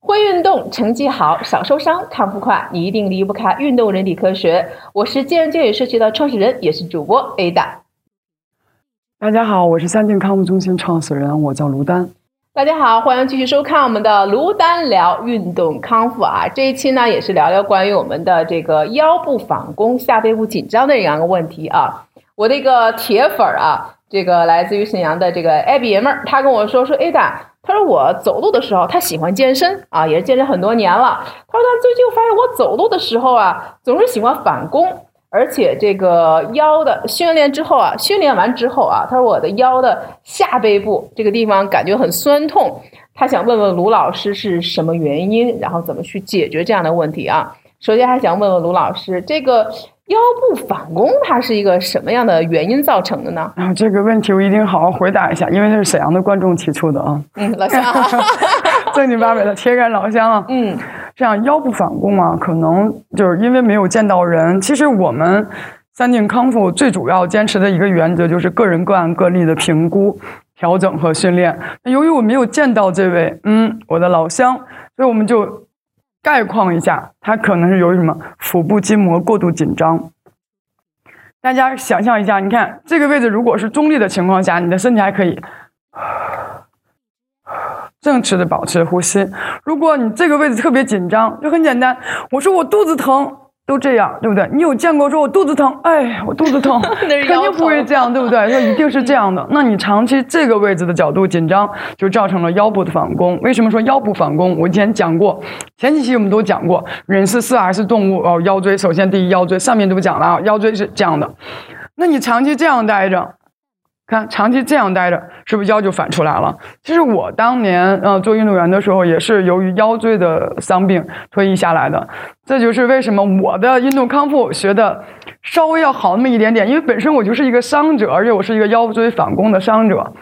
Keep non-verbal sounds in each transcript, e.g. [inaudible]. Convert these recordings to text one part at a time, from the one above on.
会运动，成绩好，少受伤，康复快，你一定离不开运动人体科学。我是健人健语社区的创始人，也是主播 Ada。大家好，我是三健康复中心创始人，我叫卢丹。大家好，欢迎继续收看我们的卢丹聊运动康复啊！这一期呢，也是聊聊关于我们的这个腰部反弓、下背部紧张的这样一个问题啊。我的一个铁粉儿啊，这个来自于沈阳的这个艾比爷们儿，他跟我说说 Ada。他说我走路的时候，他喜欢健身啊，也是健身很多年了。他说他最近发现我走路的时候啊，总是喜欢反弓，而且这个腰的训练之后啊，训练完之后啊，他说我的腰的下背部这个地方感觉很酸痛。他想问问卢老师是什么原因，然后怎么去解决这样的问题啊？首先还想问问卢老师，这个。腰部反弓，它是一个什么样的原因造成的呢？啊，这个问题我一定好好回答一下，因为这是沈阳的观众提出的啊。嗯，老乡，[laughs] 正经八百的铁杆老乡啊。嗯，这样腰部反弓啊，可能就是因为没有见到人。其实我们三定康复最主要坚持的一个原则就是个人个案个例的评估、调整和训练。由于我没有见到这位，嗯，我的老乡，所以我们就。概况一下，它可能是由于什么？腹部筋膜过度紧张。大家想象一下，你看这个位置，如果是中立的情况下，你的身体还可以 [sighs] 正确的保持呼吸。如果你这个位置特别紧张，就很简单，我说我肚子疼。都这样，对不对？你有见过说我肚子疼？哎，我肚子疼，[laughs] 肯定不会这样，对不对？说一定是这样的。那你长期这个位置的角度紧张，就造成了腰部的反弓。为什么说腰部反弓？我以前讲过，前几期我们都讲过，人是四 S 动物哦。腰椎首先第一，腰椎上面都讲了啊，腰椎是这样的。那你长期这样待着。看，长期这样待着，是不是腰就反出来了？其实我当年呃做运动员的时候，也是由于腰椎的伤病退役下来的。这就是为什么我的运动康复学的稍微要好那么一点点，因为本身我就是一个伤者，而且我是一个腰椎反弓的伤者。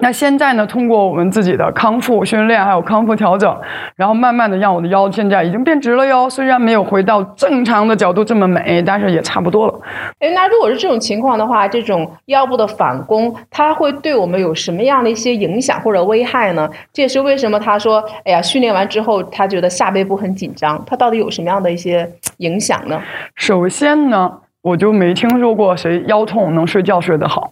那现在呢？通过我们自己的康复训练，还有康复调整，然后慢慢的让我的腰现在已经变直了哟。虽然没有回到正常的角度这么美，但是也差不多了。哎，那如果是这种情况的话，这种腰部的反弓，它会对我们有什么样的一些影响或者危害呢？这也是为什么他说，哎呀，训练完之后他觉得下背部很紧张，他到底有什么样的一些影响呢？首先呢，我就没听说过谁腰痛能睡觉睡得好。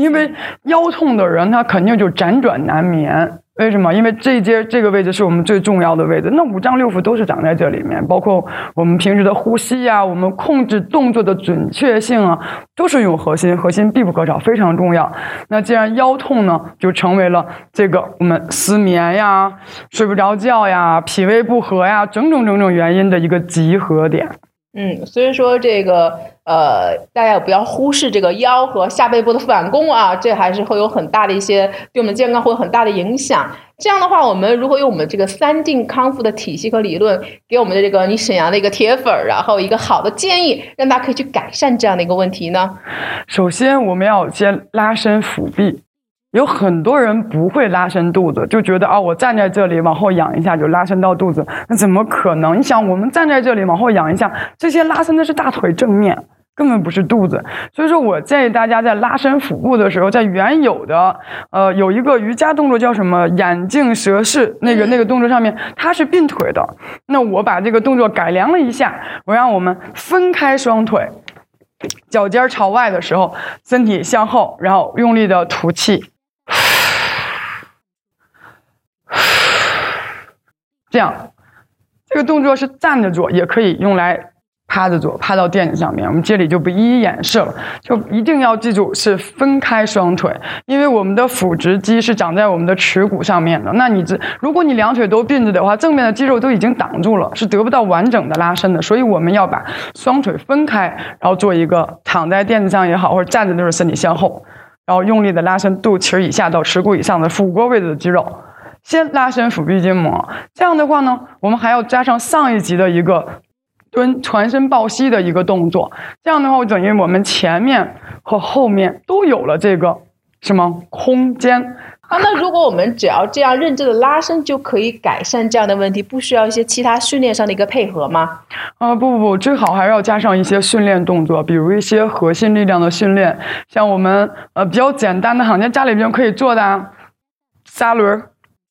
因为腰痛的人，他肯定就辗转难眠。为什么？因为这节这个位置是我们最重要的位置。那五脏六腑都是长在这里面，包括我们平时的呼吸呀，我们控制动作的准确性啊，都是用核心，核心必不可少，非常重要。那既然腰痛呢，就成为了这个我们失眠呀、睡不着觉呀、脾胃不和呀，种种种种原因的一个集合点。嗯，所以说这个呃，大家也不要忽视这个腰和下背部的反弓啊，这还是会有很大的一些对我们健康会有很大的影响。这样的话，我们如果用我们这个三定康复的体系和理论，给我们的这个你沈阳的一个铁粉，然后一个好的建议，让大家可以去改善这样的一个问题呢？首先，我们要先拉伸腹壁。有很多人不会拉伸肚子，就觉得啊，我站在这里往后仰一下就拉伸到肚子，那怎么可能？你想，我们站在这里往后仰一下，这些拉伸的是大腿正面，根本不是肚子。所以说我建议大家在拉伸腹部的时候，在原有的呃有一个瑜伽动作叫什么眼镜蛇式那个那个动作上面，它是并腿的。那我把这个动作改良了一下，我让我们分开双腿，脚尖朝外的时候，身体向后，然后用力的吐气。这样，这个动作是站着做，也可以用来趴着做，趴到垫子上面。我们这里就不一一演示了，就一定要记住是分开双腿，因为我们的腹直肌是长在我们的耻骨上面的。那你这，如果你两腿都并着的话，正面的肌肉都已经挡住了，是得不到完整的拉伸的。所以我们要把双腿分开，然后做一个躺在垫子上也好，或者站着，都是身体向后。然后用力的拉伸肚脐以下到耻骨以上的腹锅位置的肌肉，先拉伸腹壁筋膜。这样的话呢，我们还要加上上一级的一个蹲全身抱膝的一个动作。这样的话，等于我们前面和后面都有了这个什么空间。啊，那如果我们只要这样认真的拉伸，就可以改善这样的问题，不需要一些其他训练上的一个配合吗？啊，不不不，最好还是要加上一些训练动作，比如一些核心力量的训练，像我们呃比较简单的，好像家里边可以做的啊，沙轮，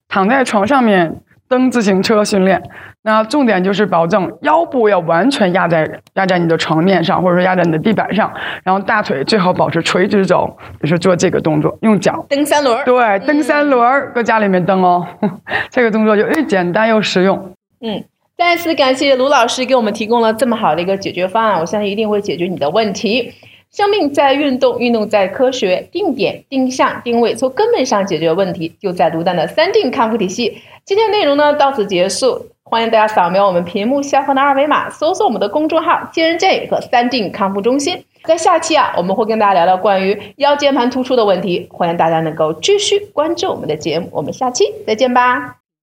躺在床上面蹬自行车训练。那重点就是保证腰部要完全压在压在你的床面上，或者说压在你的地板上，然后大腿最好保持垂直走，就是做这个动作，用脚蹬三轮。对，蹬三轮，搁家里面蹬哦。[laughs] 这个动作就又简单又实用。嗯，再次感谢卢老师给我们提供了这么好的一个解决方案，我相信一定会解决你的问题。生命在运动，运动在科学，定点、定向、定位，从根本上解决问题，就在卢丹的三定康复体系。今天内容呢到此结束，欢迎大家扫描我们屏幕下方的二维码，搜索我们的公众号“健人健语”和“三定康复中心”。在下期啊，我们会跟大家聊聊关于腰间盘突出的问题，欢迎大家能够继续关注我们的节目，我们下期再见吧。